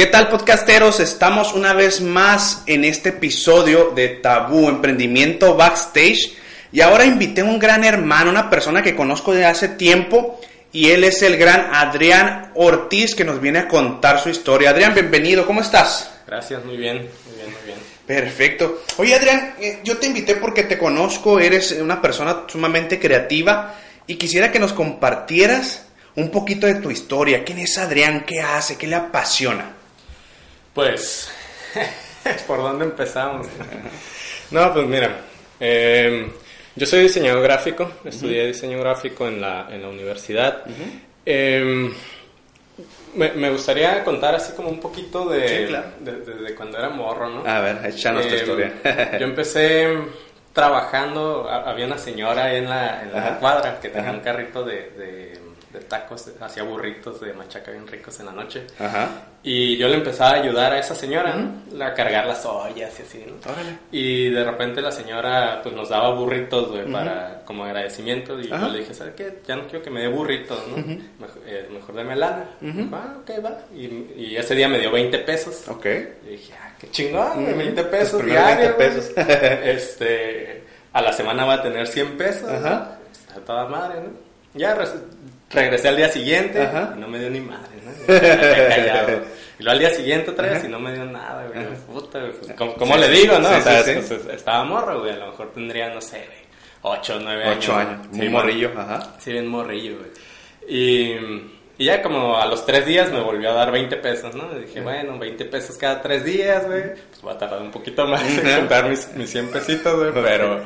¿Qué tal podcasteros? Estamos una vez más en este episodio de Tabú Emprendimiento Backstage y ahora invité a un gran hermano, una persona que conozco de hace tiempo y él es el gran Adrián Ortiz que nos viene a contar su historia. Adrián, bienvenido, ¿cómo estás? Gracias, muy bien, muy bien, muy bien. Perfecto. Oye Adrián, eh, yo te invité porque te conozco, eres una persona sumamente creativa y quisiera que nos compartieras un poquito de tu historia. ¿Quién es Adrián? ¿Qué hace? ¿Qué le apasiona? Pues, ¿por dónde empezamos? no, pues mira, eh, yo soy diseñador gráfico, estudié diseño gráfico en la, en la universidad. Eh, me, me, gustaría contar así como un poquito de, Sí, claro. de, de- de cuando era morro, ¿no? A ver, échanos tu Eh, historia. yo empecé trabajando, ha- había una señora ahí en la, en la cuadra que tenía Ajá. un carrito de, de- tacos, hacía burritos de machaca bien ricos en la noche. Ajá. Y yo le empezaba a ayudar a esa señora, ¿no? A cargar las ollas y así, ¿no? Órale. Y de repente la señora pues nos daba burritos, güey, para como agradecimiento. Y yo le dije, ¿sabes qué? Ya no quiero que me dé burritos, ¿no? mejor, eh, mejor deme lana. Ah, ok, va. Y, y ese día me dio 20 pesos. Ok. Y dije, ah, qué chingón, güey, 20 Tus pesos diarios. 20 güey. pesos. este, a la semana va a tener 100 pesos. Ajá. Está toda madre, ¿no? Ya regresé al día siguiente Ajá. y no me dio ni madre, ¿no? Callado. Y luego al día siguiente otra vez y no me dio nada, güey. Puta, güey, pues, ¿Cómo, cómo Sí. le digo, no? Sí, O sea, sí, es- sí. es- estaba morro, güey. A lo mejor tendría, no sé, güey, 8 o 9 años. Ocho años. Sí, Muy morrillo. Ajá. Sí, bien morrillo, güey. Y, y ya como a los tres días me volvió a dar 20 pesos, ¿no? Y dije, bueno, 20 pesos cada tres días, güey. Pues va a tardar un poquito más en Ajá. juntar mis, mis 100 pesitos, güey. Pero,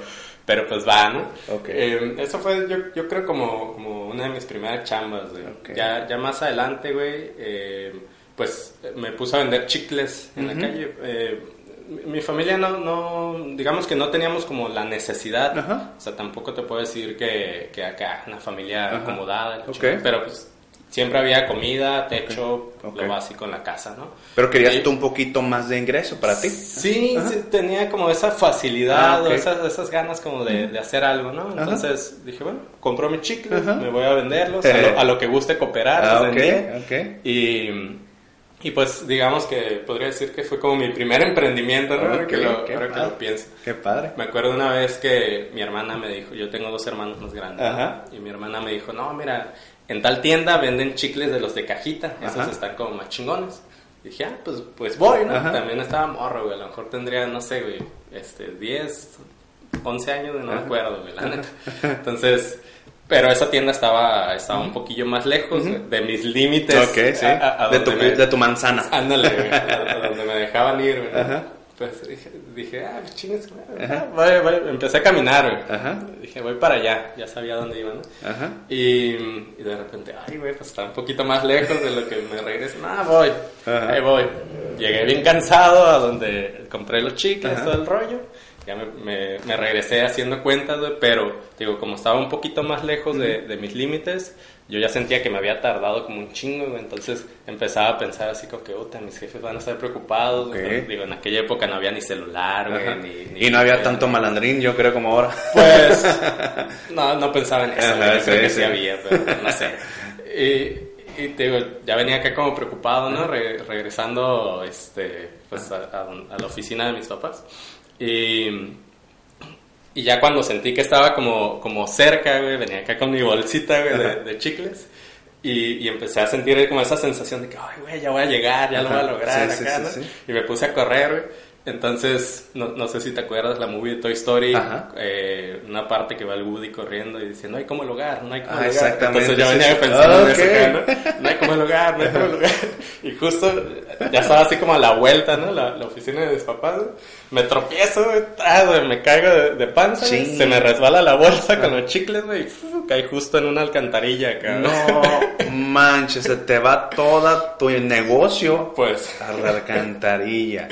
pero pues va, ¿no? Ok. Eh, eso fue, yo, yo creo, como, como una de mis primeras chambas, güey. Ya, ya más adelante, güey, eh, pues me puse a vender chicles en la calle. Eh, mi- mi familia no, no, digamos que no teníamos como la necesidad, Ajá. o sea, tampoco te puedo decir que, que acá una familia acomodada, la Ok. chingada, pero pues siempre había comida, techo, Ok. lo básico en la casa, ¿no? Pero querías Y- tú un poquito más de ingreso para ti. Sí, Ajá. sí, tenía como esa facilidad Ah, ok. o esas, esas ganas como de, de hacer algo, ¿no? Ajá. Entonces dije, bueno, compro mis chicles, Ajá. me voy a venderlos, a lo, a lo que guste cooperar. Ah, ok. Y, y pues digamos que podría decir que fue como mi primer emprendimiento, ¿no? Que lo, qué ahora que padre. lo pienso. Qué padre. Me acuerdo una vez que mi hermana me dijo, yo tengo dos hermanos más grandes, ¿no? Ajá. y mi hermana me dijo, no, mira, en tal tienda venden chicles de los de cajita, esos Ajá. están como más chingones. Y dije, ah, pues, pues voy, ¿no? Ajá. También estaba morro, güey, a lo mejor tendría, no sé, güey, este, 10, 11 años, no me acuerdo, güey, la neta. Entonces, pero esa tienda estaba, estaba un poquillo más lejos de mis límites. Ok, sí. a- a- a de, tu, me- de tu manzana. Ándale, güey, a, a donde me dejaban ir, güey. Pues dije, dije ah, pues ah, voy, voy. empecé a caminar, güey. Ajá. Dije, voy para allá, ya sabía dónde iba, ¿no? Ajá. Y, y de repente, ay, güey, pues está un poquito más lejos de lo que me regreso. Ah, voy, Ajá. ahí voy. Llegué bien cansado a donde compré los chicles, Ajá. todo el rollo. Ya me, me, me regresé haciendo cuentas, güey, pero, digo, como estaba un poquito más lejos de, de mis límites, yo ya sentía que me había tardado como un chingo, güey. Entonces empezaba a pensar así como que, puta, mis jefes van a estar preocupados. güey". Digo, en aquella época no había ni celular, güey, ni, ni- Y no había ni- tanto malandrín, yo creo, como ahora. pues no, no pensaba en eso, Ajá, sí, que sí. sí había, pero no sé. Y, y te digo, ya venía acá como preocupado, ¿no? Re- regresando este, pues a, a- a la oficina de mis papás. Y, y ya cuando sentí que estaba como, como cerca, güey, venía acá con mi bolsita, güey, de, de chicles. Y, y empecé a sentir como esa sensación de que, ay, güey, ya voy a llegar, ya lo voy a Ajá. lograr sí, acá, sí, ¿no? sí. Y me puse a correr, güey. Entonces, no, no, sé si te acuerdas la movie de Toy Story, eh, una parte que va el Woody corriendo y dice, no hay como el hogar, no hay como Ah, el hogar. Entonces yo venía pensando en eso, ¿no? no hay como el hogar, no hay como el hogar. Y justo ya estaba así como a la vuelta, ¿no? La, la oficina de mis papás, me tropiezo, ah, me caigo de, de panza, Sí. se me resbala la bolsa con los chicles, güey, y caí justo en una alcantarilla acá. No manches, se te va toda tu negocio Pues, a la alcantarilla.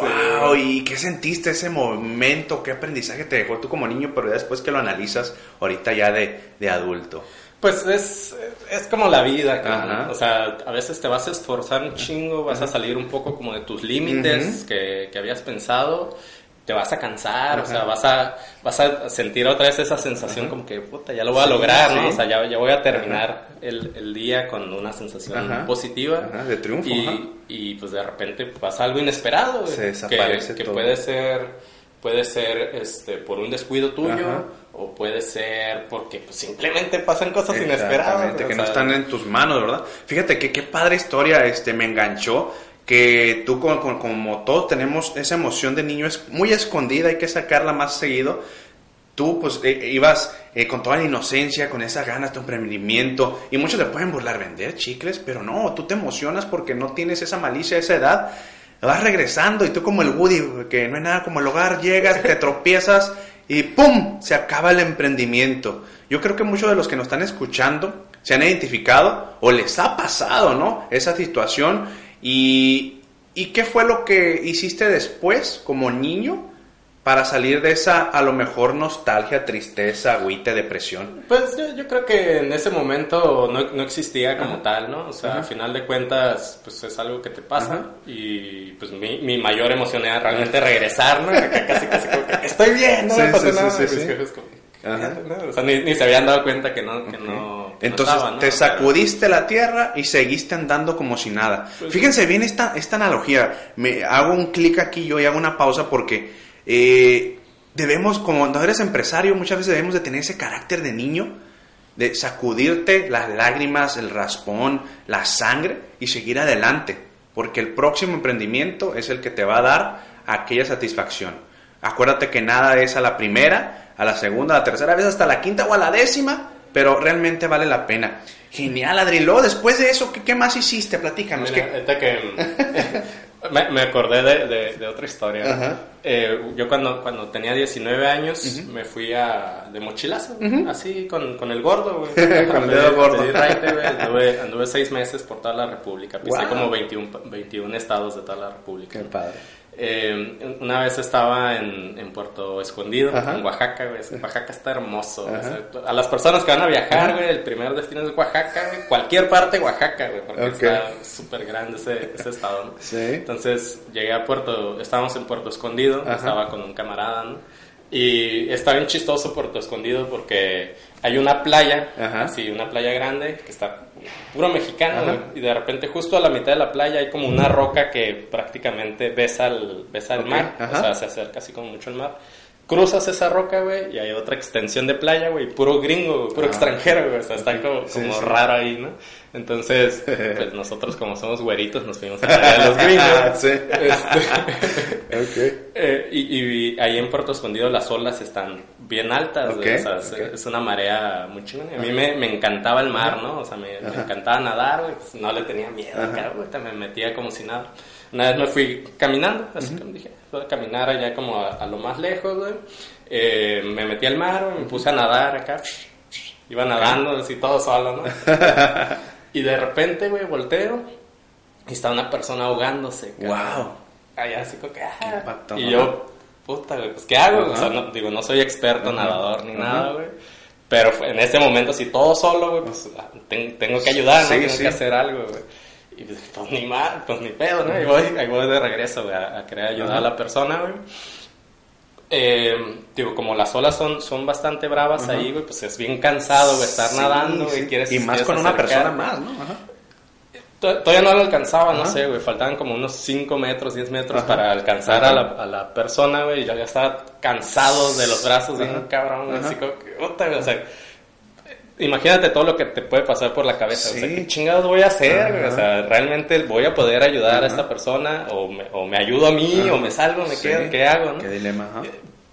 Wow, ¿y qué sentiste ese momento? ¿Qué aprendizaje te dejó tú como niño, pero ya después que lo analizas ahorita ya de, de adulto? Pues es, es como la vida, o sea, a veces te vas a esforzar un chingo, vas a salir un poco como de tus límites que, que habías pensado, te vas a cansar, o sea, vas a, vas a sentir otra vez esa sensación como que, puta, ya lo voy a Sí, lograr, ¿no? sí. O sea, ya, ya voy a terminar el, el día con una sensación Ajá. positiva. Ajá, de triunfo, Y, y, pues de repente pasa algo inesperado, Se desaparece que, que todo. puede ser, puede ser este, por un descuido tuyo. O puede ser porque pues, simplemente pasan cosas inesperadas. O que sea, no están en tus manos, ¿verdad? Fíjate que qué padre historia este, me enganchó, que tú con- con- como todos tenemos esa emoción de niño es muy escondida, hay que sacarla más seguido. Tú pues eh, ibas eh, con toda la inocencia, con esas ganas de emprendimiento, y muchos te pueden burlar, vender chicles, pero no, tú te emocionas porque no tienes esa malicia esa edad. Vas regresando y tú como el Woody, que no hay nada como el hogar, llegas, te tropiezas y ¡pum! Se acaba el emprendimiento. Yo creo que muchos de los que nos están escuchando se han identificado o les ha pasado, ¿no? Esa situación. ¿Y, ¿y qué fue lo que hiciste después como niño para salir de esa a lo mejor nostalgia, tristeza, agüita, depresión? Pues yo, yo creo que en ese momento no, no existía como tal, ¿no? O sea, Ajá. a final de cuentas, pues es algo que te pasa. Ajá. Y pues mi, mi mayor emoción era realmente regresar, ¿no? Casi, casi como que estoy bien, no Sí, me pasa sí, nada. sí. O sea, ni, ni se habían dado cuenta que no, que no. Entonces te sacudiste la tierra y seguiste andando como si nada. Pues Fíjense bien esta, esta analogía. Me hago un clic aquí yo y hago una pausa porque eh, debemos, como cuando eres empresario, muchas veces debemos de tener ese carácter de niño, de sacudirte las lágrimas, el raspón, la sangre y seguir adelante. Porque el próximo emprendimiento es el que te va a dar aquella satisfacción. Acuérdate que nada es a la primera, a la segunda, a la tercera vez, hasta la quinta o a la décima, pero realmente vale la pena. Genial, Adri. Luego, después de eso, ¿qué, qué más hiciste? Platícanos. Mira, ¿qué- ahorita que me, me acordé de, de- de otra historia. Eh, yo cuando, cuando tenía 19 años me fui a, de mochilazo, así con, con el gordo, güey. Con el dedo gordo. pedir raite, güey. Anduve, anduve seis meses por toda la república. Pisé Wow. como 21, pa- 21 estados de toda la república. Qué padre. Eh, una vez estaba en, en Puerto Escondido, Ajá. en Oaxaca, güey. Oaxaca está hermoso. A las personas que van a viajar, güey, el primer destino es Oaxaca, güey. Cualquier parte de Oaxaca, güey, porque está súper grande ese, ese estado, ¿no? Sí. Entonces llegué a Puerto, estábamos en Puerto Escondido, Ajá. estaba con un camarada, ¿no? Y está bien chistoso Puerto Escondido porque hay una playa, Ajá. así, una playa grande que está puro mexicano, Ajá. y de repente justo a la mitad de la playa hay como una roca que prácticamente besa al, besa al mar, ajá. o sea, se acerca así como mucho al mar. Cruzas esa roca, güey, y hay otra extensión de playa, güey, puro gringo, puro Ah. extranjero, güey, o sea, está como, Sí, como sí. raro ahí, ¿no? Entonces, pues nosotros como somos güeritos nos fuimos a la de los gringos. Sí. Este, Ok. eh, y, y ahí en Puerto Escondido las olas están bien altas, güey, Ok, o sea, es, ok. es una marea muy chingona. A mí me, me encantaba el mar, ¿no? O sea, me, me encantaba nadar, güey, pues no le tenía miedo acá, güey, me metía como si nada. Una vez me fui caminando, así como dije, voy a caminar allá como a, a lo más lejos, güey. Eh, me metí al mar, me puse a nadar acá, iba nadando así todo solo, ¿no? y de repente, güey, volteo y está una persona ahogándose. cabrón. Wow. Allá así como que, ah. impacto, Y yo, puta, güey, pues ¿qué hago? O sea, no, digo, no soy experto nadador ni Ajá. nada, güey. Pero en ese momento, así todo solo, güey, pues ah, ten- tengo que ayudar, ¿no? Sí, Tengo sí. que hacer algo, güey. Y pues, pues, ni mal, pues ni pedo, ¿no? Ahí voy, ahí voy de regreso, güey, a, a querer ayudar Ajá. a la persona, güey. Eh, digo, como las olas son, son bastante bravas ahí, güey, pues es bien cansado, güey, estar Sí, nadando, güey, sí. quieres Y más quieres con una persona más, ¿no? Ajá. To- Todavía no lo alcanzaba, no sé, güey. Faltaban como unos 5 metros, 10 metros para alcanzar a la, a la persona, güey. Y yo ya estaba cansado de los brazos, bien cabrón, güey. Así como que, puta, güey, o sea, imagínate todo lo que te puede pasar por la cabeza. O sea, Sí. ¿qué chingados voy a hacer? Ajá. O sea, ¿realmente voy a poder ayudar a esta persona? ¿O me, o me ayudo a mí? Ajá. ¿O me salgo? ¿Me Sí. quedo? ¿Qué hago? no? Qué dilema, ajá.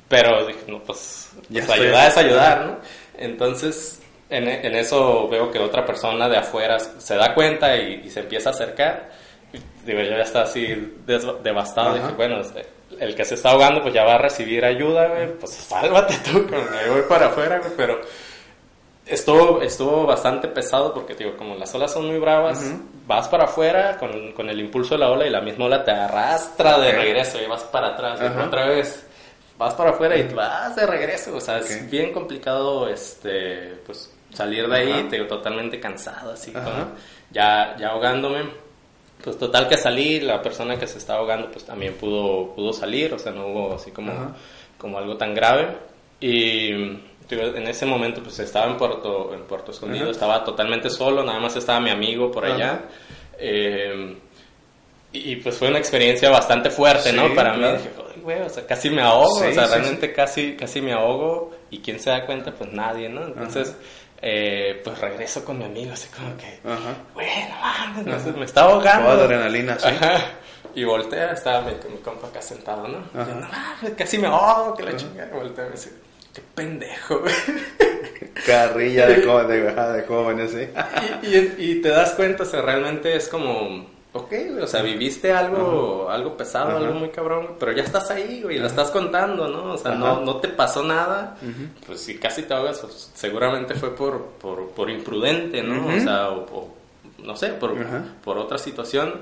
Pero dije, no, pues, Ya pues ayudar es ayudar, ¿no? Entonces, en, en eso veo que otra persona de afuera se da cuenta y, y se empieza a acercar. Y, Digo, yo ya estaba así devastado. Dije, bueno, este, el que se está ahogando, pues ya va a recibir ayuda, güey. Pues sálvate tú, me voy para afuera, güey. Pero estuvo, estuvo bastante pesado porque, digo, como las olas son muy bravas, vas para afuera con, con el impulso de la ola y la misma ola te arrastra de regreso y vas para atrás, y Ajá. otra vez vas para afuera y vas de regreso. O sea, Ok. es bien complicado este, pues, salir de ahí, Ajá. te digo, totalmente cansado, así, con- ya, ya ahogándome. Pues total que salí, la persona que se estaba ahogando pues también pudo, pudo salir, o sea, no hubo así como, como algo tan grave. Y en ese momento pues estaba en Puerto, en Puerto Escondido, Ajá. estaba totalmente solo, nada más estaba mi amigo por allá. Eh, y pues fue una experiencia bastante fuerte, Sí, ¿no? Para claro. mí, dije, "Ay, güey, o sea, casi me ahogo, Sí, o sea, sí, realmente casi, casi me ahogo. ¿Y quién se da cuenta? Pues nadie, ¿no? Entonces, eh, pues regreso con mi amigo, así como que, Ajá. güey, no mames, me está ahogando. Toda adrenalina, sí. Ajá. Y voltea, estaba mi, mi compa acá sentado, ¿no? Yo, no mames, casi me ahogo, que la chingada. Voltea y me dice, qué pendejo, güey. Carrilla de, jo- de, jóvenes, sí. y, y- y te das cuenta, o sea, realmente es como, ok, o sea, viviste algo, algo pesado, Ajá. algo muy cabrón, pero ya estás ahí, güey, y lo estás contando, ¿no? O sea, no, no te pasó nada, pues si casi te ahogas, pues, seguramente fue por, por, por imprudente, ¿no? O sea, o, o, no sé, por, por otra situación.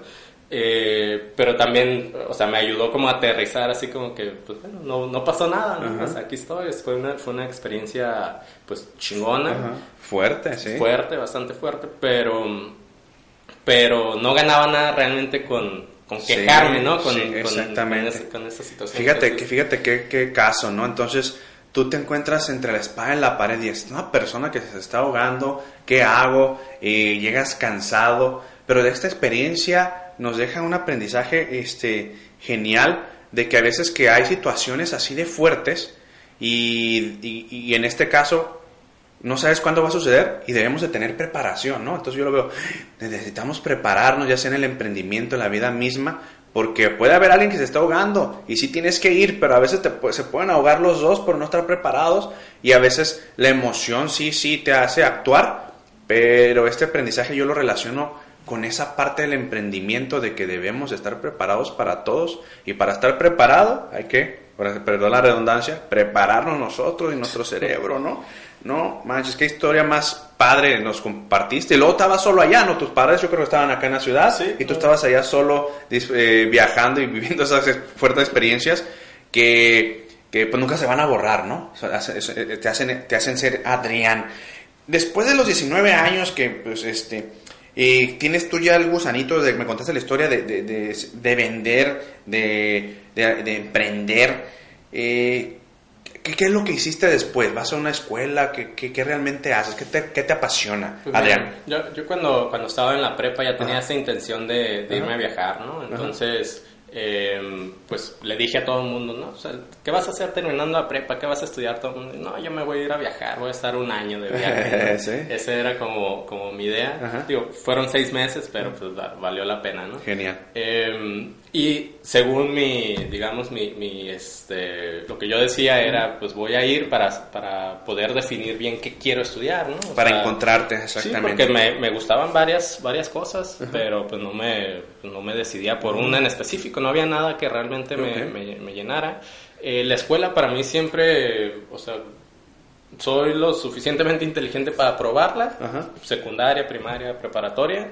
Eh, pero también, o sea, me ayudó como a aterrizar así como que, pues bueno, no, no pasó nada, ¿no? Ajá. O sea, aquí estoy, fue una, fue una experiencia, pues, chingona Ajá. Fuerte, sí. fuerte, bastante fuerte, pero, pero no ganaba nada realmente con, con Sí, quejarme, ¿no? Con, sí, con- exactamente. Con, ese- con esa situación. Fíjate, que, fíjate qué, qué caso, ¿no? Entonces, tú te encuentras entre la espada y la pared y es una persona que se está ahogando, ¿qué hago? Y llegas cansado, pero de esta experiencia nos deja un aprendizaje este, genial de que a veces que hay situaciones así de fuertes y, y- en este caso no sabes cuándo va a suceder y debemos de tener preparación, ¿no? Entonces yo lo veo, necesitamos prepararnos ya sea en el emprendimiento, en la vida misma, porque puede haber alguien que se está ahogando y sí tienes que ir, pero a veces se pueden ahogar los dos por no estar preparados y a veces la emoción sí, sí te hace actuar, pero este aprendizaje yo lo relaciono con esa parte del emprendimiento de que debemos estar preparados para todos y para estar preparado hay que, perdón la redundancia, prepararnos nosotros y nuestro cerebro, ¿no? No, manches, qué historia más padre nos compartiste. Y luego estabas solo allá, ¿no? Tus padres yo creo que estaban acá en la ciudad Sí, y tú estabas allá solo eh, viajando y viviendo esas fuertes experiencias que, que pues nunca se van a borrar, ¿no? Eh, te, hacen, te hacen ser Adrián. Después de los 19 años que, pues, este, eh, tienes tú ya el gusanito de, me contaste la historia de, de, de- de vender, de, de, de emprender. Eh, ¿qué, qué es lo que hiciste después? ¿Vas a una escuela? ¿Qué, qué, qué realmente haces? ¿Qué te, qué te apasiona, pues, Adrián? mira, yo, yo cuando, cuando estaba en la prepa ya tenía Ajá. esa intención de, de irme a viajar, ¿no? Entonces, eh, pues le dije a todo el mundo, ¿no? O sea, ¿qué vas a hacer terminando la prepa? ¿Qué vas a estudiar? Todo el mundo, no, yo me voy a ir a viajar, voy a estar un año de viaje. ¿no? Sí. Esa era como, como mi idea. Ajá. Digo, fueron seis meses, pero pues va- valió la pena, ¿no? Genial. Eh, y según mi, digamos, mi, mi, este, lo que yo decía era, pues voy a ir para, para poder definir bien qué quiero estudiar, ¿no? O Para sea, encontrarte, Sí, exactamente. porque me, me gustaban varias, varias cosas, pero pues no me, no me decidía por una en específico, no había nada que realmente me, me- me llenara. Eh, la escuela para mí siempre, o sea, soy lo suficientemente inteligente para probarla, Ajá. secundaria, primaria, preparatoria,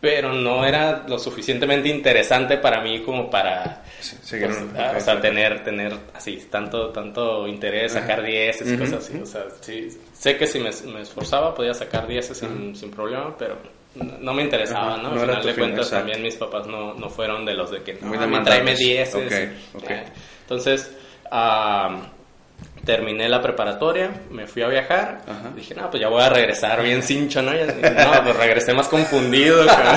pero no era lo suficientemente interesante para mí como para Sí, pues, ah, o sea, tener, tener así tanto, tanto interés, sacar 10 y cosas así. O sea, sí, sé que si me, me esforzaba podía sacar 10 sin, sin problema, pero no me interesaba, Ajá, ¿no? Al final de cuentas también mis papás no, no fueron de los de que no, Muy a mí demandantes. tráeme 10. Ok, ok. Entonces, ah, terminé la preparatoria, me fui a viajar, Ajá. dije, no, pues ya voy a regresar bien cincho, ¿no? Y- no, pues regresé más confundido. cabrón.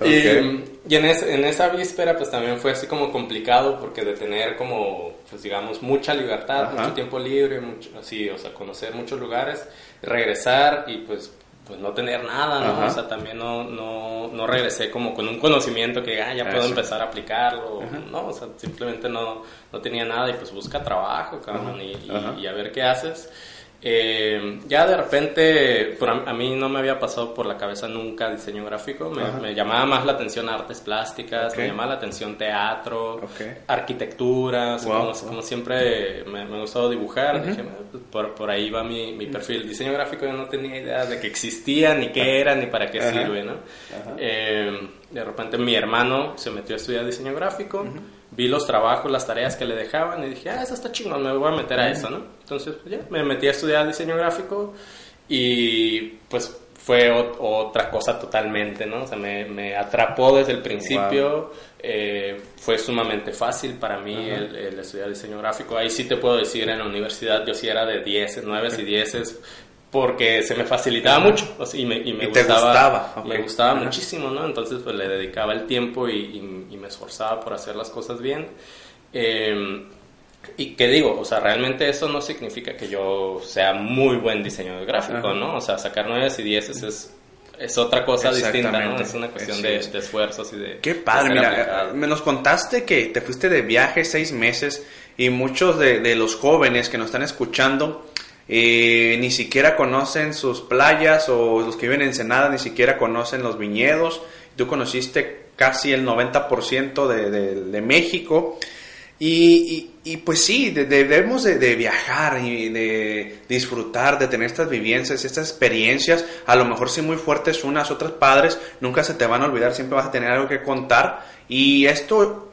Ok. y, y en, en esa víspera pues también fue así como complicado porque de tener como, pues digamos, mucha libertad, mucho tiempo libre, mucho, así, o sea, conocer muchos lugares, regresar y pues pues no tener nada, ¿no? O sea, también no, no, no, regresé como con un conocimiento que ah, ya puedo empezar a aplicarlo, ¿no? O sea, simplemente no, no tenía nada y pues busca trabajo, cabrón, y, y, a ver qué haces. Eh, ya de repente, por a, mí no me había pasado por la cabeza nunca diseño gráfico, me, llamaba más la atención artes plásticas, me llamaba la atención teatro, arquitectura, como, siempre me, me gustado dibujar, pues, por, por, ahí va mi, mi, perfil. Diseño gráfico yo no tenía idea de que existía, ni qué era, ni para qué sirve, ¿no? Eh, de repente mi hermano se metió a estudiar diseño gráfico vi los trabajos, las tareas que le dejaban y dije, ah, eso está chingón, me voy a meter a eso, ¿no? Entonces, pues, ya, me metí a estudiar diseño gráfico y pues fue otra cosa totalmente, ¿no? O sea, me, me atrapó desde el principio, eh, fue sumamente fácil para mí el, estudiar diseño gráfico. Ahí sí te puedo decir, en la universidad yo sí era de 10, 9 y 10 porque se me facilitaba mucho y me, y me gustaba, me gustaba muchísimo, ¿no? Entonces pues le dedicaba el tiempo y, me esforzaba por hacer las cosas bien. Em, y qué digo, o sea, realmente eso no significa que yo sea muy buen diseñador gráfico, ¿no? O sea, sacar 9 y 10 es, es otra cosa distinta, ¿no? Es una cuestión de, esfuerzos y de... Qué padre, mira, me nos contaste que te fuiste de viaje seis meses y muchos de, de los jóvenes que nos están escuchando ni siquiera conocen sus playas o los que viven en Ensenada ni siquiera conocen los viñedos. Tú conociste casi el 90% de, de, México. Y, y, pues sí, debemos de, viajar y de disfrutar, de tener estas vivencias, estas experiencias, a lo mejor sí muy fuertes unas, otras padres, nunca se te van a olvidar, siempre vas a tener algo que contar. Y esto,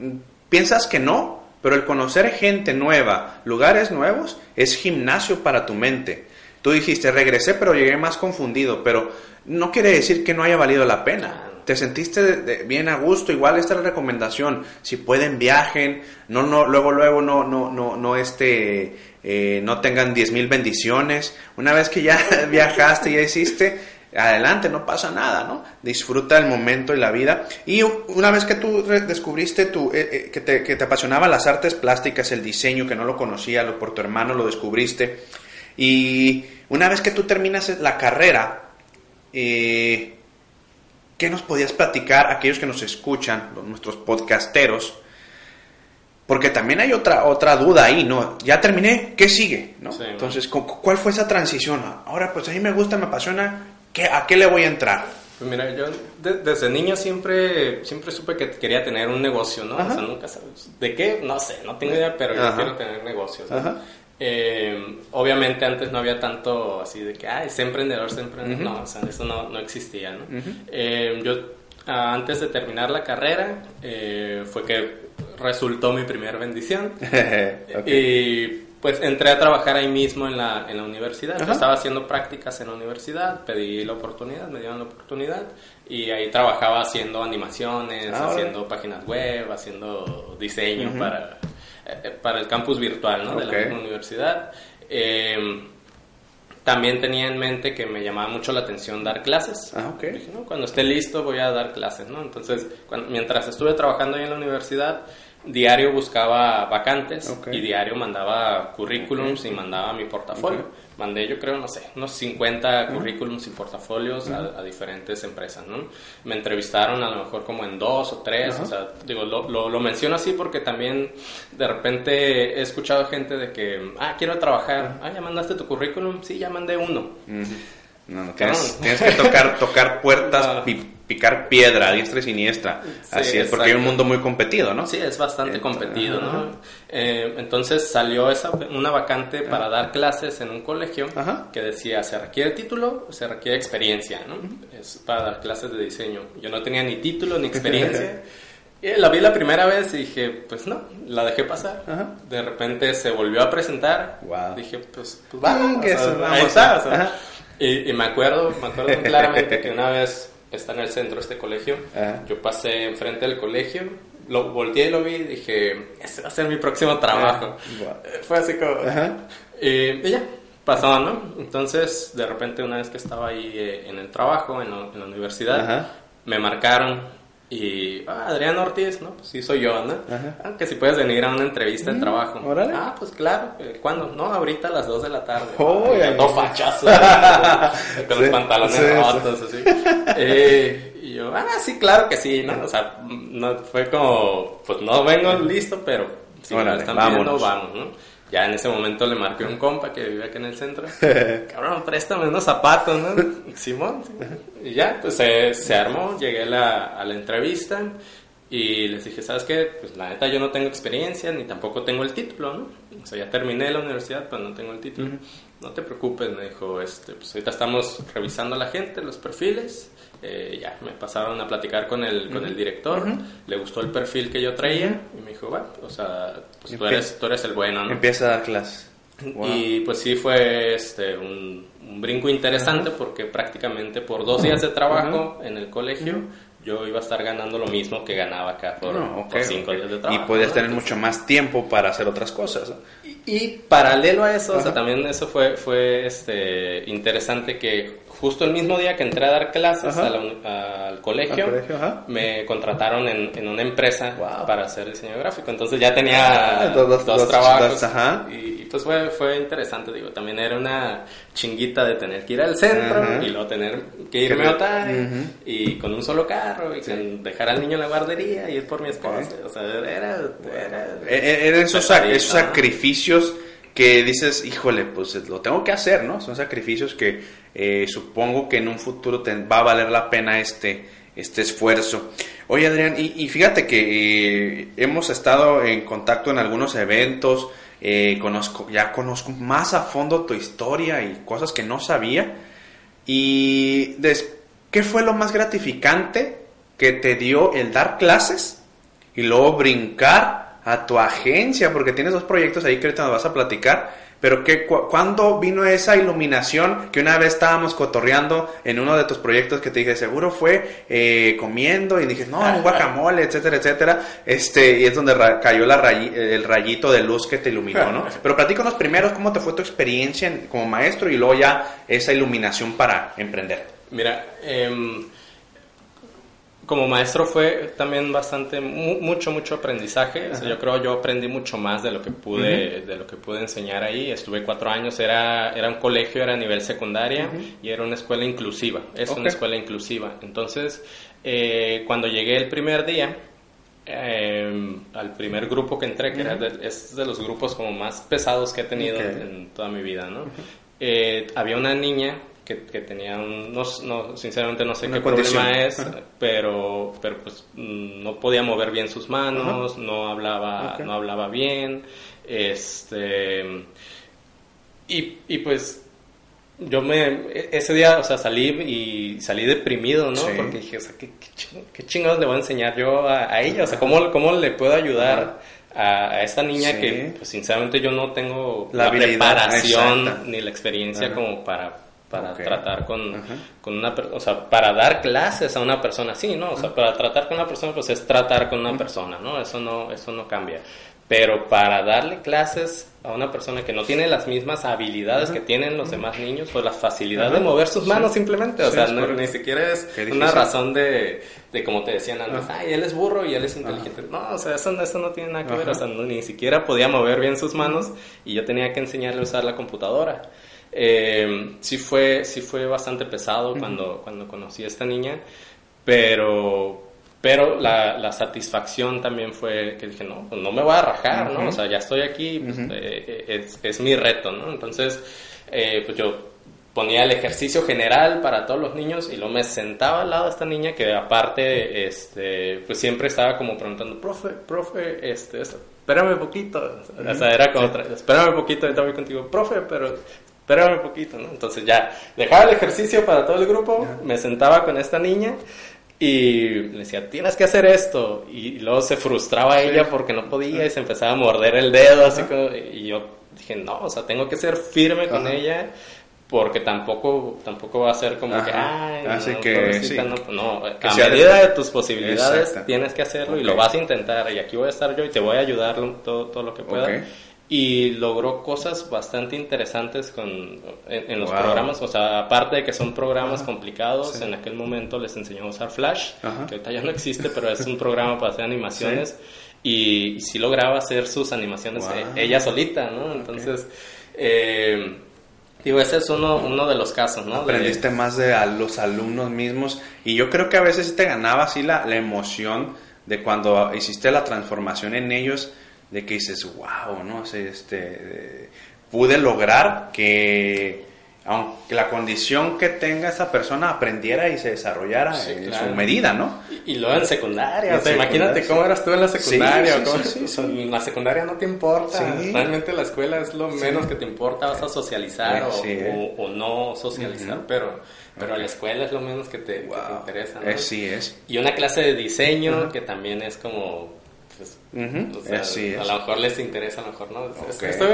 piensas que no, pero el conocer gente nueva, lugares nuevos, es gimnasio para tu mente. Tú dijiste, regresé, pero llegué más confundido, pero no quiere decir que no haya valido la pena. Te sentiste bien a gusto, igual esta es la recomendación. Si pueden, viajen, no, no, luego, luego, no, no, no, no, este, eh, no tengan diez mil bendiciones. Una vez que ya viajaste, ya hiciste, adelante, no pasa nada, ¿no? Disfruta el momento y la vida. Y una vez que tú descubriste tu, eh, eh, que, te, que, te, apasionaban las artes plásticas, el diseño, que no lo conocía, lo, por tu hermano lo descubriste, y una vez que tú terminas la carrera, eh, ¿qué nos podías platicar aquellos que nos escuchan, nuestros podcasteros? Porque también hay otra, otra duda ahí, ¿no? Ya terminé, ¿qué sigue? ¿no? Entonces, ¿cuál fue esa transición? Ahora, pues a mí me gusta, me apasiona, ¿A qué le voy a entrar? Pues mira, yo desde niño siempre, siempre supe que quería tener un negocio, ¿no? O sea, nunca sabes. ¿De qué? No sé, no tengo idea, pero yo quiero tener negocios. Eh, obviamente antes no había tanto así de que, ah, es emprendedor, es emprendedor. No, o sea, eso no, no existía, ¿no? Eh, yo, antes de terminar la carrera, eh, fue que resultó mi primera bendición. Y pues entré a trabajar ahí mismo en la, en la universidad. Estaba haciendo prácticas en la universidad, pedí la oportunidad, me dieron la oportunidad y ahí trabajaba haciendo animaciones, ah, haciendo páginas web, haciendo diseño para, eh, para el campus virtual ¿no? de la misma universidad. Em, también tenía en mente que me llamaba mucho la atención dar clases. Ah, Cuando esté listo voy a dar clases, ¿no? Entonces, mientras estuve trabajando ahí en la universidad, diario buscaba vacantes y diario mandaba currículums y mandaba mi portafolio. Mandé yo creo, no sé, unos 50 currículums y portafolios a, diferentes empresas, ¿no? Me entrevistaron a lo mejor como en dos o tres, o sea, digo, lo, lo, menciono así porque también de repente he escuchado gente de que, ah, quiero trabajar, ah, ya mandaste tu currículum, sí, ya mandé uno. No, tienes, que tocar, tocar puertas, picar piedra a diestra y siniestra. Así es, porque hay un mundo muy competido, ¿no? Sí, es bastante competido, ¿no? Eh, entonces salió esa, una vacante para dar clases en un colegio que decía, se requiere título, se requiere experiencia, ¿no? Es para dar clases de diseño. Yo no tenía ni título ni experiencia. Y la vi la primera vez y dije, pues no, la dejé pasar. De repente se volvió a presentar. Dije, pues, pues va, ahí está. Y, me acuerdo, me acuerdo claramente que una vez está en el centro este colegio, yo pasé enfrente del colegio, lo volteé y lo vi y dije, ese va a ser mi próximo trabajo. Fue así como... Y, ya, pasó, ¿no? Entonces, de repente, una vez que estaba ahí eh, en el trabajo, en, la universidad, me marcaron Y, ah, Adrián Ortiz, ¿no? Pues sí, soy yo, ¿no? Ah, que si puedes venir a una entrevista de trabajo. órale. Ah, pues claro. eh, ¿Cuándo? No, ahorita a las 2 de la tarde. Oh, Ah, no fachazo. con Sí, los pantalones sí, sí. rotos, así. Eh, y yo, ah, sí, claro que sí, ¿no? O sea, no, fue como, pues no vengo listo, pero si me lo Órale, están vámonos. vamos, ¿no? Ya en ese momento le marqué a un compa que vive acá en el centro. Cabrón, préstame unos zapatos, ¿no? Simón. Y ya, pues se, se armó, llegué la, a la entrevista y les dije, ¿sabes qué? Pues la neta yo no tengo experiencia ni tampoco tengo el título, ¿no? O sea, ya terminé la universidad, pero no tengo el título. No te preocupes, me dijo, este, pues ahorita estamos revisando a la gente, los perfiles. Eh, ya, me pasaron a platicar con el, con el director, le gustó el perfil que yo traía y me dijo, va, o sea, pues tú eres, tú eres el bueno, ¿no? Empieza a dar clases. Wow. Y pues sí fue este, un, un brinco interesante porque prácticamente por dos días de trabajo en el colegio yo iba a estar ganando lo mismo que ganaba acá por, No, ok, por cinco días de Y trabajo. podías ¿no? tener Entonces, mucho más tiempo para hacer otras cosas. Y, paralelo a eso, o sea, también eso fue, fue este, interesante que justo el mismo día que entré a dar clases a la al colegio, Al colegio, me contrataron en, en una empresa Wow. para hacer diseño gráfico. Entonces ya tenía Ah, dos- dos- dos, dos- trabajos. dos, ajá. Y, pues fue, fue interesante, digo, también era una chinguita de tener que ir al centro Ajá. y luego tener que irme a Ujú. y con un solo carro y con dejar al niño en la guardería y ir por mi esposa. O sea, era... era E- e- Eran esos, sac- esos sacrificios que dices, híjole, pues lo tengo que hacer, ¿no? Son sacrificios que eh, supongo que en un futuro te va a valer la pena este, este esfuerzo. Oye, Adrián, y, y fíjate que eh, hemos estado en contacto en algunos eventos, eh, conozco, ya conozco más a fondo tu historia y cosas que no sabía. Y ¿qué fue lo más gratificante que te dio el dar clases y luego brincar a tu agencia? Porque tienes dos proyectos ahí que ahorita nos vas a platicar. Pero que, cu- ¿cuándo vino esa iluminación que una vez estábamos cotorreando en uno de tus proyectos que te dije, seguro fue eh, comiendo y dije, no, un guacamole, etcétera, etcétera. Este, y es donde cayó la el rayito de luz que te iluminó, ¿no? Pero platícanos primero cómo te fue tu experiencia en- como maestro y luego ya esa iluminación para emprender. Mira, em, como maestro fue también bastante, mu- mucho, mucho aprendizaje. O sea, yo creo yo aprendí mucho más de lo que pude, de lo que pude enseñar ahí. Estuve cuatro años, era, era un colegio, era a nivel secundaria y era una escuela inclusiva. Es Ok. una escuela inclusiva. Entonces, eh, cuando llegué el primer día, eh, al primer grupo que entré, que era de, es de los grupos como más pesados que he tenido Ok. en toda mi vida, ¿no? Eh, había una niña que, que tenía un, no, no, sinceramente no sé Una qué condición. problema es, Ajá. pero, pero pues mm, no podía mover bien sus manos, no hablaba, no hablaba bien, este, y, y pues yo me, e- ese día, o sea, salí y salí deprimido, ¿no? Sí. Porque dije, o sea, ¿qué, qué, ching- qué chingados le voy a enseñar yo a, a ella? O sea, ¿cómo, cómo le puedo ayudar a, a esta niña Sí. que, pues, sinceramente, yo no tengo La preparación exacta. ni la experiencia Ajá. como para, para tratar con, con una o sea, para dar clases a una persona así, ¿no? O sea, para tratar con una persona, pues es tratar con una persona, ¿no? Eso no, eso no cambia. Pero para darle clases a una persona que no tiene las mismas habilidades que tienen los demás niños, pues la facilidad de mover sus manos Sí. simplemente, o Sí, sea, no- ni siquiera es una razón de, de como te decían antes, ay, él es burro y él es inteligente. No, o sea, eso, eso no tiene nada que ver, o sea, no- ni siquiera podía mover bien sus manos y yo tenía que enseñarle a usar la computadora. Eh, sí, fue, sí fue bastante pesado cuando, cuando conocí a esta niña, pero, pero la, la satisfacción también fue que dije, no, pues no me voy a rajar, ¿no? Ujú. O sea, ya estoy aquí, pues, Ujú. eh, es, es mi reto, ¿no? Entonces, eh, pues yo ponía el ejercicio general para todos los niños y luego me sentaba al lado de esta niña que aparte, este, pues siempre estaba como preguntando, profe, profe, este, esto, espérame un poquito, o sea, era como, otra- espérame un poquito, ahorita voy contigo, profe, pero espérame un poquito, ¿no? Entonces ya, dejaba el ejercicio para todo el grupo, me sentaba con esta niña y le decía, tienes que hacer esto. Y luego se frustraba ella porque no podía y se empezaba a morder el dedo. Así como, y yo dije, no, o sea, tengo que ser firme con ella porque tampoco, tampoco va a ser como Ajá. que, ay, Así no, que, pobrecita, sí. no, no, Que a medida de tus posibilidades Exacto. tienes que hacerlo y lo vas a intentar y aquí voy a estar yo y te voy a ayudar todo, todo lo que pueda. Ok. Y logró cosas bastante interesantes con, en, los programas. O sea, aparte de que son programas complicados, en aquel momento les enseñó a usar Flash, que ahorita ya no existe, pero es un programa para hacer animaciones. Y, sí lograba hacer sus animaciones eh, ella solita, ¿no? Entonces, eh, digo, ese es uno, uno de los casos, ¿no? Aprendiste más de a los alumnos mismos y yo creo que a veces te ganaba así la, la emoción de cuando hiciste la transformación en ellos de que dices, wow, ¿no? sé, este, pude lograr que, aunque la condición que tenga esa persona aprendiera y se desarrollara en su medida, ¿no? Y, luego en secundaria, o sea, imagínate cómo eras tú en la secundaria. Sí, en la secundaria no te importa, realmente la escuela es lo menos que te importa, vas a socializar o, no socializar, pero, pero la escuela es lo menos que te, interesa, ¿no? sí es. Y una clase de diseño que también es como a lo mejor les interesa, a lo mejor no.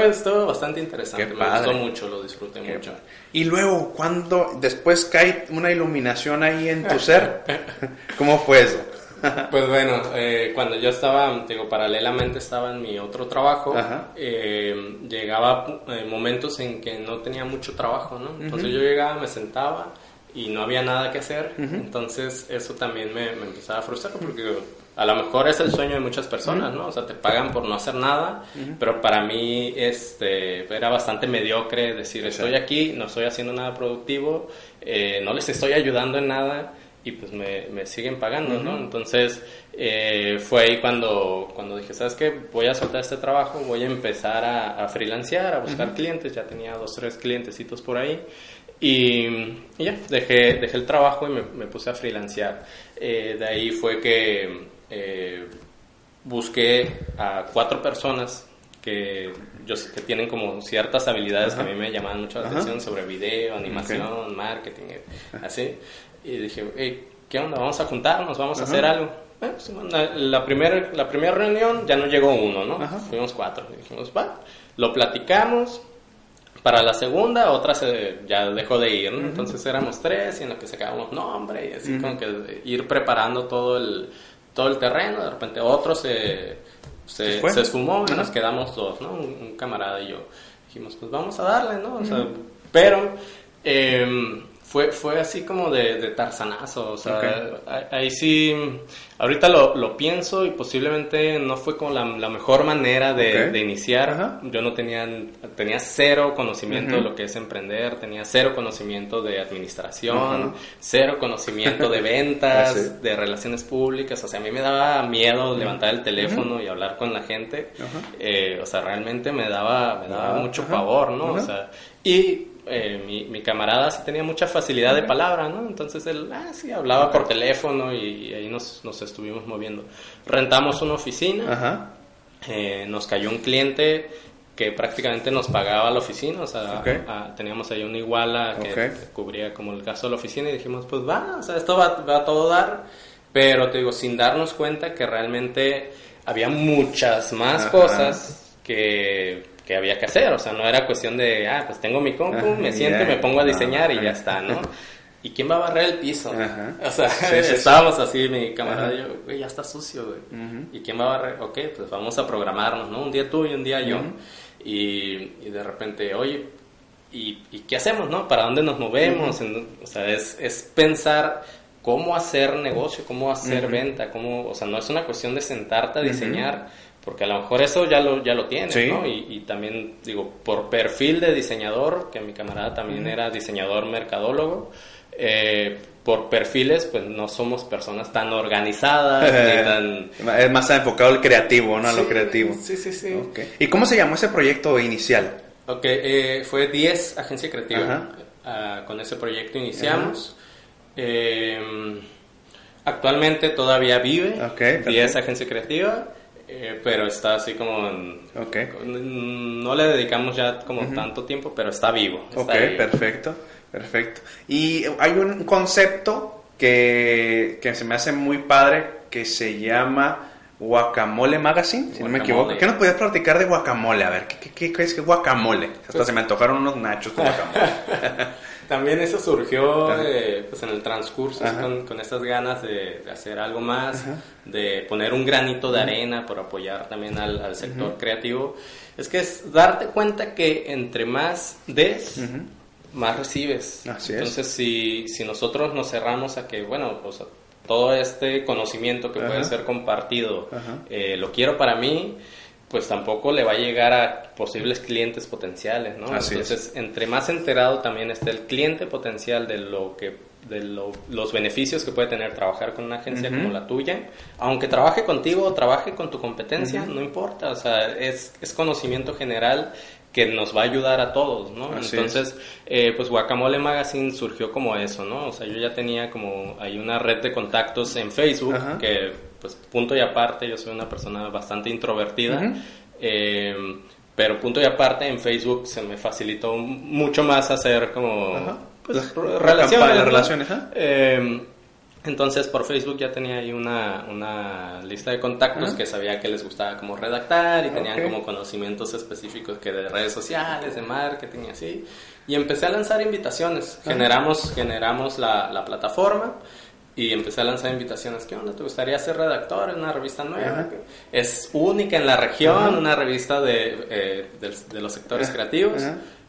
Esto, bastante interesante, me gustó mucho, lo disfruté mucho. Y luego, cuando después cae una iluminación ahí en tu ser, ¿cómo fue eso? pues bueno, eh, cuando yo estaba, digo, paralelamente estaba en mi otro trabajo, eh, llegaba eh, momentos en que no tenía mucho trabajo, ¿no? Entonces yo llegaba, me sentaba y no había nada que hacer, entonces eso también me, me empezaba a frustrar porque a lo mejor es el sueño de muchas personas, ¿no? O sea, te pagan por no hacer nada, pero para mí este, era bastante mediocre decir, estoy aquí, no estoy haciendo nada productivo, eh, no les estoy ayudando en nada y pues me, me siguen pagando, ¿no? Entonces eh, fue ahí cuando, cuando dije, ¿sabes qué? Voy a soltar este trabajo, voy a empezar a, a freelancear, a buscar clientes, ya tenía dos, tres clientecitos por ahí. Y, ya, dejé, dejé el trabajo y me, me puse a freelancear. Eh, de ahí fue que eh, busqué a cuatro personas que, yo, que tienen como ciertas habilidades que a mí me llamaban mucho la atención sobre video, animación, marketing, eh, así. Y dije, ¿qué onda? Vamos a juntarnos, vamos a hacer algo. la primera la primera reunión ya no llegó uno, ¿no? Fuimos cuatro. dijimos, va, lo platicamos. Para la segunda, otra se, ya dejó de ir, Entonces éramos tres y en lo que sacábamos nombre y así como que ir preparando todo el, todo el terreno, de repente otro se, se, se, esfumó y nos quedamos dos, ¿no? Un, camarada y yo. Dijimos, pues vamos a darle, ¿no? O sea, pero eh, fue, fue así como de, de tarzanazo, o sea, ahí sí, ahorita lo, lo, pienso y posiblemente no fue como la, la mejor manera de, de iniciar. Yo no tenía, tenía cero conocimiento de lo que es emprender, tenía cero conocimiento de administración, cero conocimiento de ventas, de relaciones públicas, o sea, a mí me daba miedo levantar el teléfono y hablar con la gente, eh, o sea, realmente me daba, me daba mucho pavor, ¿no? O sea, y eh, mi, mi, camarada sí tenía mucha facilidad de palabra, ¿no? Entonces él, ah, sí, hablaba por teléfono y, ahí nos, nos, estuvimos moviendo. Rentamos una oficina, eh, nos cayó un cliente que prácticamente nos pagaba la oficina, o sea, teníamos ahí una iguala que, cubría como el gasto de la oficina y dijimos, pues va, o sea, esto va, va a todo dar, pero te digo, sin darnos cuenta que realmente había muchas más cosas que que había que hacer, o sea, no era cuestión de, ah, pues tengo mi compu, me siento, me pongo a diseñar y ya está, ¿no? ¿Y quién va a barrer el piso? O sea, estábamos así, mi camarada y yo, güey, ya está sucio, güey. ¿Y quién va a barrer? Ok, pues vamos a programarnos, ¿no? Un día tú y un día yo. y, y, de repente, oye, ¿y, ¿y, qué hacemos, no? ¿Para dónde nos movemos? o sea, es, es pensar cómo hacer negocio, cómo hacer venta, cómo, o sea, no es una cuestión de sentarte a diseñar porque a lo mejor eso ya lo, ya lo tienes, ¿no? Y, también, digo, por perfil de diseñador, que mi camarada también era diseñador mercadólogo, eh, por perfiles, pues no somos personas tan organizadas, ni tan... Es más enfocado al creativo, ¿no? a lo creativo. Sí, sí, sí. ¿Y cómo se llamó ese proyecto inicial? Ok, eh, fue 10 Agencia Creativa. Ah, con ese proyecto iniciamos. Eh, actualmente todavía vive 10 Agencia Creativa. Eh, pero está así como... No le dedicamos ya como tanto tiempo, pero está vivo. ok, perfecto, perfecto. Y hay un concepto que, que se me hace muy padre que se llama Guacamole Magazine, si no me equivoco. ¿Qué nos podías platicar de guacamole? A ver, ¿qué, qué, qué es guacamole? Hasta Pues se me antojaron unos nachos de guacamole. También eso surgió Ajá. eh, pues en el transcurso Ajá. con, con estas ganas de, de hacer algo más, de poner un granito de arena por apoyar también al, al sector creativo. Es que es darte cuenta que entre más des, más recibes. Así es. Entonces, si, si nosotros nos cerramos a que, bueno, pues todo este conocimiento que puede ser compartido, eh, lo quiero para mí, pues tampoco le va a llegar a posibles clientes potenciales, ¿no? Así es. Entonces, entre más enterado también esté el cliente potencial de lo que de lo- los beneficios que puede tener trabajar con una agencia como la tuya, aunque trabaje contigo o trabaje con tu competencia, no importa, o sea, es, es conocimiento general que nos va a ayudar a todos, ¿no? Así Entonces, eh, pues Guacamole Magazine surgió como eso, ¿no? O sea, yo ya tenía como, hay una red de contactos en Facebook Ajá. que, pues, punto y aparte, yo soy una persona bastante introvertida, eh, pero punto y aparte en Facebook se me facilitó mucho más hacer como Ajá. pues, relaciones. las relaciones. Eh, entonces por Facebook ya tenía ahí una, una lista de contactos que sabía que les gustaba como redactar y tenían como conocimientos específicos que de redes sociales, de marketing y así. Y empecé a lanzar invitaciones. Ajá. Generamos, generamos la, la plataforma y empecé a lanzar invitaciones. ¿Qué onda? ¿Te gustaría ser redactor en una revista nueva? Ajá. Es única en la región, Ajá. una revista de, eh, de, de los sectores creativos.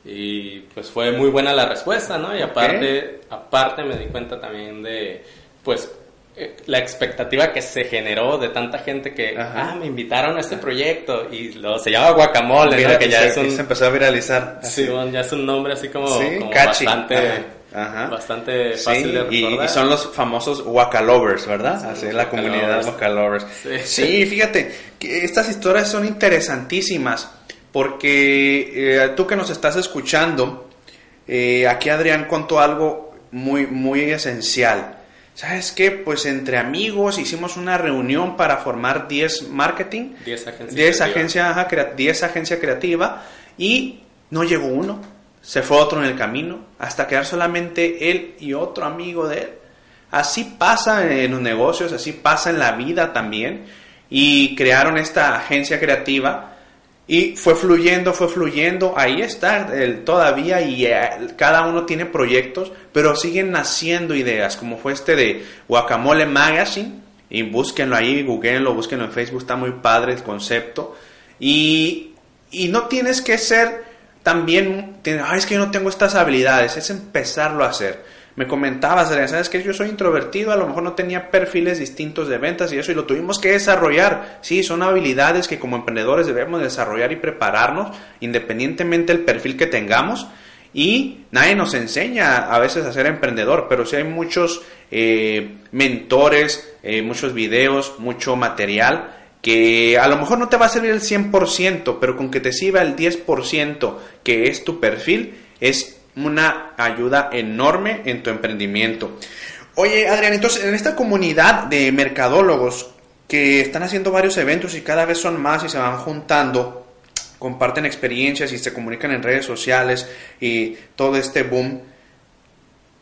Y pues fue muy buena la respuesta, ¿no? Y aparte, aparte me di cuenta también de, pues, eh, la expectativa que se generó de tanta gente que, Ajá. ah, me invitaron a este proyecto y lo, se llama Guacamole, Mira, ¿no? Que ya se, es un, se empezó a viralizar. sí, bueno, ya es un nombre así como, Sí, como catchy. bastante, Ajá. Ajá. bastante Sí, fácil de recordar. y son los famosos Wakalovers, ¿verdad? Sí, Así es la comunidad Wakalovers. Wakalovers. Sí. Sí. fíjate, que estas historias son interesantísimas porque eh, tú que nos estás escuchando, eh, aquí Adrián contó algo muy, muy esencial. ¿Sabes qué? Pues entre amigos hicimos una reunión para formar 10 marketing, 10 agencias 10 creativas. agencia, ajá, crea- 10 agencia creativa y no llegó uno, se fue otro en el camino, hasta quedar solamente él y otro amigo de él. Así pasa en los negocios, así pasa en la vida también. Y crearon esta agencia creativa y fue fluyendo, fue fluyendo. Ahí está el, todavía y eh, cada uno tiene proyectos, pero siguen naciendo ideas, como fue este de Guacamole Magazine. Y búsquenlo ahí, googleenlo, búsquenlo en Facebook, está muy padre el concepto. Y, y no tienes que ser también, "Ay, es que yo no tengo estas habilidades, es empezarlo a hacer. Me comentabas, ¿sabes que Yo soy introvertido, a lo mejor no tenía perfiles distintos de ventas y eso, y lo tuvimos que desarrollar. Sí, son habilidades que como emprendedores debemos desarrollar y prepararnos, independientemente del perfil que tengamos. Y nadie nos enseña a veces a ser emprendedor, pero sí hay muchos eh, mentores, eh, muchos videos, mucho material que a lo mejor no te va a servir el 100%, pero con que te sirva el 10% que es tu perfil, es una ayuda enorme en tu emprendimiento. Oye, Adrián, entonces en esta comunidad de mercadólogos que están haciendo varios eventos y cada vez son más y se van juntando, comparten experiencias y se comunican en redes sociales y todo este boom.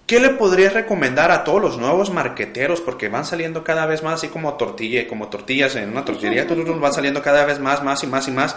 ¿Qué le podrías recomendar a todos los nuevos marqueteros? Porque van saliendo cada vez más, así como tortilla, como tortillas en una tortillería, van saliendo cada vez más, más y más y más.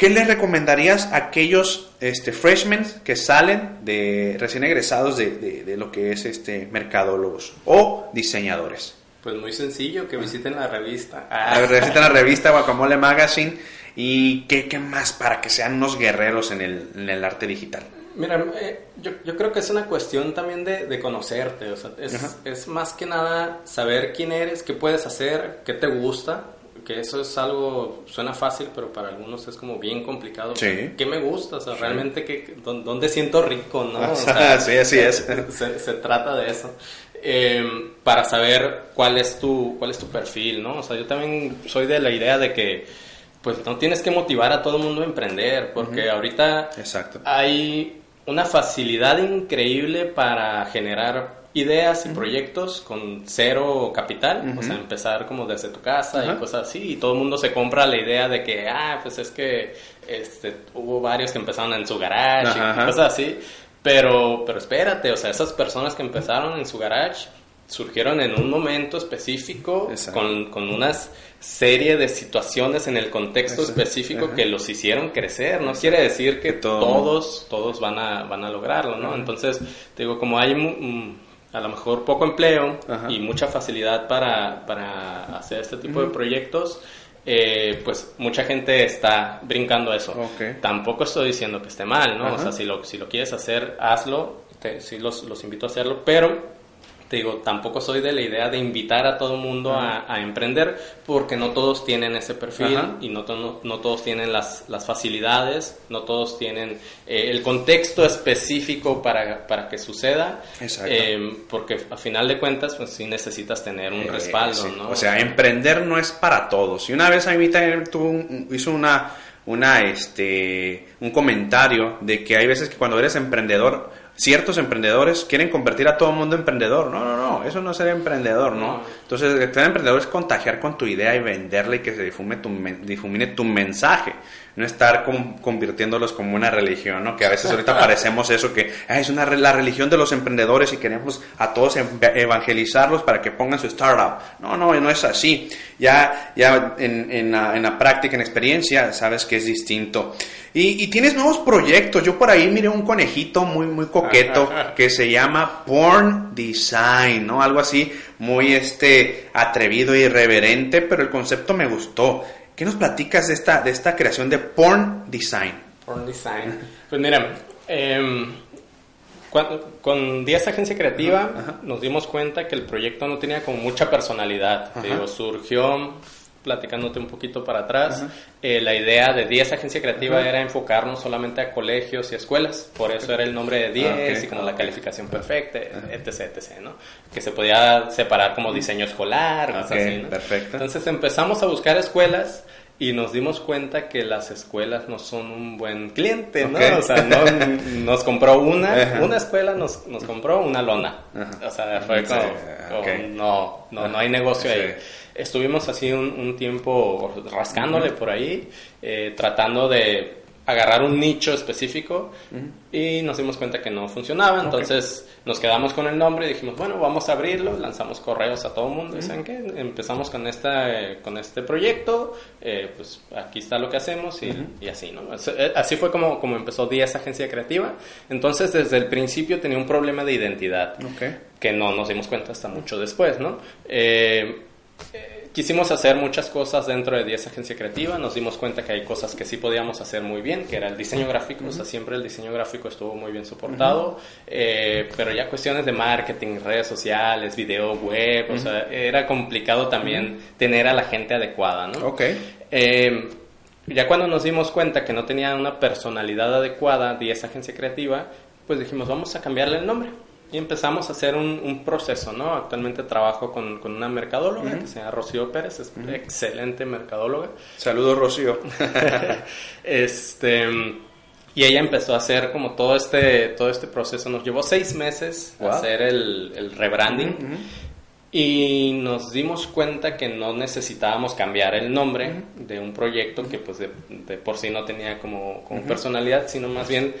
¿Qué les recomendarías a aquellos este, freshmen que salen de recién egresados de, de- de lo que es este mercadólogos o diseñadores? Pues muy sencillo, que visiten la revista. A ver, necesitan la revista Guacamole Magazine y qué, qué más para que sean unos guerreros en el, en el arte digital. Mira, eh, yo, yo creo que es una cuestión también de, de conocerte, o sea, es, es más que nada saber quién eres, qué puedes hacer, qué te gusta, que eso es algo, suena fácil, pero para algunos es como bien complicado. Sí. ¿Qué me gusta? O sea, realmente, dó- ¿dónde siento rico, no? O Sí, así es. Se, se trata de eso. Eh, para saber cuál es tu cuál es tu perfil, ¿no? O sea, yo también soy de la idea de que pues no tienes que motivar a todo el mundo a emprender, porque ahorita Exacto. hay una facilidad increíble para generar ideas y proyectos con cero capital, o sea, empezar como desde tu casa y cosas así, y todo el mundo se compra la idea de que, ah, pues es que este, hubo varios que empezaron en su garage y cosas así, pero, pero espérate, o sea, esas personas que empezaron en su garage surgieron en un momento específico, con, con unas serie de situaciones en el contexto específico que los hicieron crecer. No quiere decir que todos, todos van a, van a lograrlo, ¿no? Entonces, digo, como hay a lo mejor poco empleo y mucha facilidad para, para hacer este tipo de proyectos, eh, pues mucha gente está brincando eso. Tampoco estoy diciendo que esté mal, ¿no? O sea, si lo, si lo quieres hacer, hazlo. Te, sí los, los invito a hacerlo, pero te digo, tampoco soy de la idea de invitar a todo el mundo a, emprender porque no todos tienen ese perfil y no, no, todos tienen las, las, facilidades, no todos tienen eh, el contexto específico para, para que suceda. Eh, porque a final de cuentas, pues sí necesitas tener un eh, respaldo, ¿no? O sea, emprender no es para todos. Y una vez a mí también hizo una, una, este, un comentario de que hay veces que cuando eres emprendedor, ciertos emprendedores quieren convertir a todo el mundo en emprendedor. No, no, no, eso no es ser emprendedor, ¿no? Entonces, ser emprendedor es contagiar con tu idea y venderla y que se difume tu, difumine tu mensaje no estar convirtiéndolos como una religión, ¿no? Que a veces ahorita parecemos eso, que es una, la religión de los emprendedores y queremos a todos evangelizarlos para que pongan su startup. No, no, no es así. Ya, ya en, en, la, en la práctica, en experiencia, sabes que es distinto. Y, y, tienes nuevos proyectos. Yo por ahí miré un conejito muy, muy coqueto que se llama Porn Design, ¿no? Algo así muy este, atrevido e irreverente, pero el concepto me gustó. ¿Qué nos platicas de esta, de esta creación de Porn Design? Porn Design. Pues mira, em, con 10 Agencia Creativa nos dimos cuenta que el proyecto no tenía como mucha personalidad. Digo, surgió platicándote un poquito para atrás, eh, la idea de 10 Agencia Creativa era enfocarnos solamente a colegios y escuelas, por eso era el nombre de 10 ah, y como la calificación perfecta, etc, etc, ¿no? Que se podía separar como diseño escolar, así, ¿no? Perfecto. Entonces empezamos a buscar escuelas y nos dimos cuenta que las escuelas no son un buen cliente, ¿no? O sea, no, nos compró una, una escuela nos, nos compró una lona. O sea, fue como, no, no, no hay negocio ahí. Estuvimos así un, tiempo rascándole por ahí, eh, tratando de agarrar un nicho específico y nos dimos cuenta que no funcionaba, entonces nos quedamos con el nombre y dijimos, bueno, vamos a abrirlo, lanzamos correos a todo el mundo, ¿saben qué? Empezamos con, esta, con este proyecto, eh, pues aquí está lo que hacemos y, así, ¿no? Eh, así fue como, como empezó 10 Agencia Creativa, entonces desde el principio tenía un problema de identidad, que no nos dimos cuenta hasta mucho después, ¿no? Quisimos hacer muchas cosas dentro de 10 Agencia Creativa, nos dimos cuenta que hay cosas que sí podíamos hacer muy bien, que era el diseño gráfico, o sea, siempre el diseño gráfico estuvo muy bien soportado, eh, pero ya cuestiones de marketing, redes sociales, video web, o sea, era complicado también tener a la gente adecuada, ¿no? Ok. Eh, ya cuando nos dimos cuenta que no tenía una personalidad adecuada 10 Agencia Creativa, pues dijimos, vamos a cambiarle el nombre y empezamos a hacer un, proceso, ¿no? Actualmente trabajo con, con una mercadóloga que se llama Rocío Pérez, es una excelente mercadóloga. Saludos, Rocío. este, y ella empezó a hacer como todo este, todo este proceso. Nos llevó seis meses hacer el, el rebranding. Y nos dimos cuenta que no necesitábamos cambiar el nombre de un proyecto que pues de, por sí no tenía como, como personalidad, sino más bien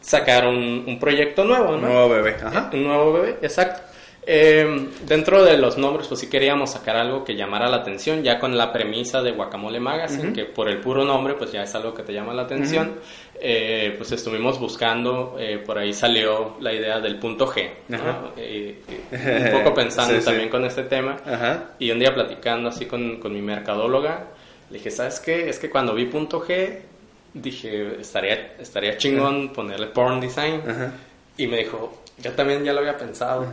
sacar un, proyecto nuevo, ¿no? Un nuevo bebé. Ajá. Un nuevo bebé, exacto. Eh, dentro de los nombres, pues sí queríamos sacar algo que llamara la atención, ya con la premisa de Guacamole Magazine, que por el puro nombre, pues ya es algo que te llama la atención. Eh, pues estuvimos buscando, eh, por ahí salió la idea del punto G, un poco pensando también con este tema. Y un día platicando así con, con mi mercadóloga, le dije, ¿sabes qué? Es que cuando vi punto G, dije, estaría, estaría chingón ponerle porn design. Y me dijo, yo también ya lo había pensado.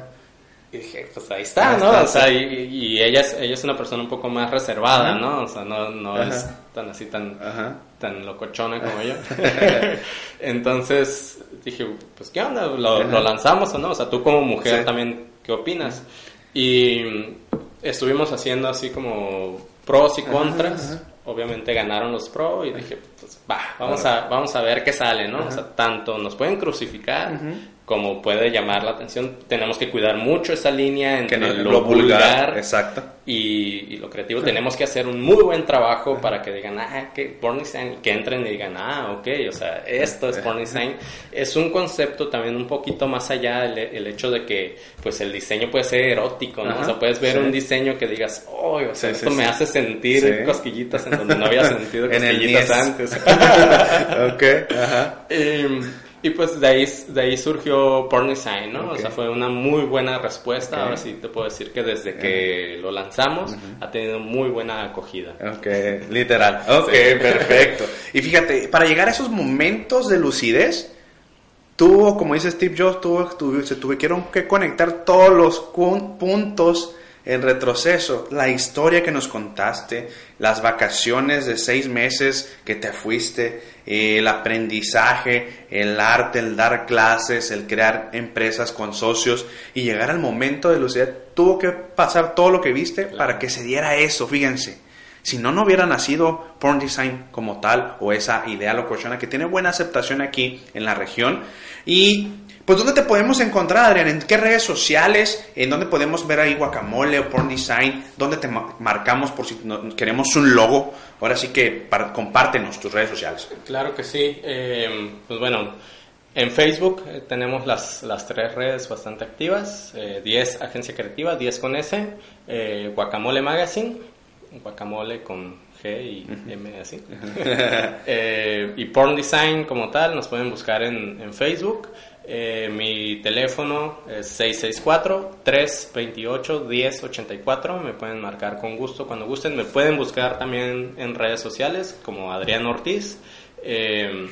Y dije, pues ahí está, ¿no? o sea, y, ella, es, ella es una persona un poco más reservada, ¿no? O sea, no, no es tan así, tan, tan locochona como yo. Entonces dije, pues ¿qué onda? ¿Lo, lanzamos o no? O sea, tú como mujer también, ¿qué opinas? Y estuvimos haciendo así como pros y contras obviamente ganaron los pro y dije, pues va, vamos a, vamos a ver qué sale, ¿no? O sea, tanto nos pueden crucificar como puede llamar la atención. Tenemos que cuidar mucho esa línea entre lo, vulgar, exacto. Y, lo creativo. Tenemos que hacer un muy buen trabajo para que digan, ah, que porn design, que entren y digan, ah, ok, o sea, esto es porn design. Es un concepto también un poquito más allá el, hecho de que, pues, el diseño puede ser erótico, ¿no? o sea, puedes ver un diseño que digas, oh, o sea, esto me hace sentir cosquillitas en donde no había sentido cosquillitas antes. ok, ajá. Em, y pues de ahí, de ahí surgió Porn Design, ¿no? O sea, fue una muy buena respuesta. Ahora sí te puedo decir que desde que lo lanzamos ha tenido muy buena acogida. Ok, literal. Ok, perfecto. Y fíjate, para llegar a esos momentos de lucidez, tuvo, como dice Steve Jobs, tuvo, se tuvieron que conectar todos los puntos en retroceso, la historia que nos contaste, las vacaciones de seis meses que te fuiste, el aprendizaje, el arte, el dar clases, el crear empresas con socios y llegar al momento de lucidez, tuvo que pasar todo lo que viste para que se diera eso, fíjense. Si no, no hubiera nacido Porn Design como tal o esa idea locochona que tiene buena aceptación aquí en la región. Y pues, ¿dónde te podemos encontrar, Adrián? ¿En qué redes sociales? ¿En dónde podemos ver ahí Guacamole o Porn Design? ¿Dónde te marcamos por si queremos un logo? Ahora sí que compártenos tus redes sociales. Claro que sí. Eh, pues bueno, en Facebook eh, tenemos las, las, tres redes bastante activas. 10 eh, Agencia Creativa, 10 con S. Guacamole Magazine, Guacamole con G y M así. y Porn Design como tal, nos pueden buscar en, en Facebook. Eh, mi teléfono es 664-328-1084. Me pueden marcar con gusto cuando gusten. Me pueden buscar también en redes sociales como Adrián Ortiz. Eh,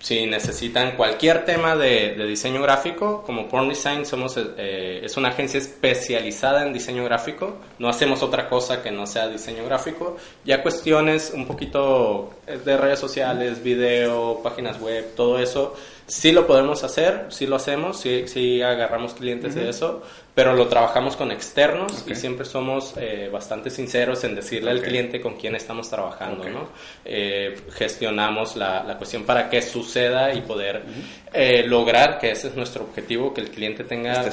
si necesitan cualquier tema de, diseño gráfico, como Porn Design somos, eh, es una agencia especializada en diseño gráfico, no hacemos otra cosa que no sea diseño gráfico, ya cuestiones un poquito de redes sociales, video, páginas web, todo eso, sí lo podemos hacer, sí lo hacemos, sí, sí agarramos clientes de eso, pero lo trabajamos con externos y siempre somos eh, bastante sinceros en decirle al cliente con quién estamos trabajando, ¿no? Eh, gestionamos la, la, cuestión para que suceda y poder eh, lograr, que ese es nuestro objetivo, que el cliente tenga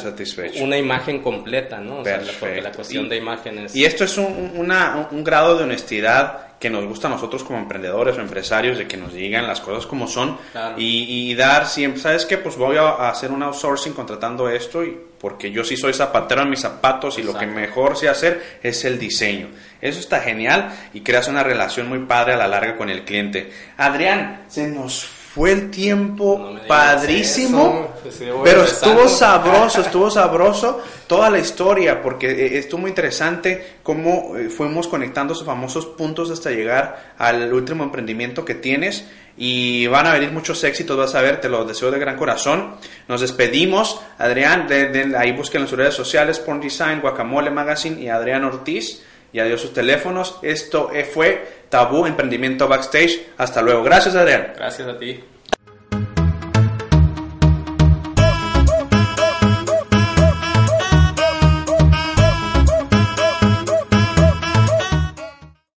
una imagen completa, ¿no? O sea, porque la cuestión de imágenes... Y esto es un, una, un grado de honestidad que nos gusta a nosotros como emprendedores o empresarios de que nos digan las cosas como son y, dar siempre, ¿sabes qué? Pues voy a hacer un outsourcing contratando esto y porque yo sí soy zapatero en mis zapatos y lo que mejor sé hacer es el diseño. Eso está genial y creas una relación muy padre a la larga con el cliente. Adrián, se nos fue el tiempo padrísimo, pues pero estuvo sabroso, estuvo sabroso toda la historia, porque eh, estuvo muy interesante cómo eh, fuimos conectando esos famosos puntos hasta llegar al último emprendimiento que tienes y van a venir muchos éxitos, vas a ver, te lo deseo de gran corazón. Nos despedimos, Adrián, de, ahí busquen en las redes sociales, Porn Design, Guacamole Magazine y Adrián Ortiz y adiós sus teléfonos. Esto fue Tabú Emprendimiento Backstage. Hasta luego. Gracias, Adrián. Gracias a ti.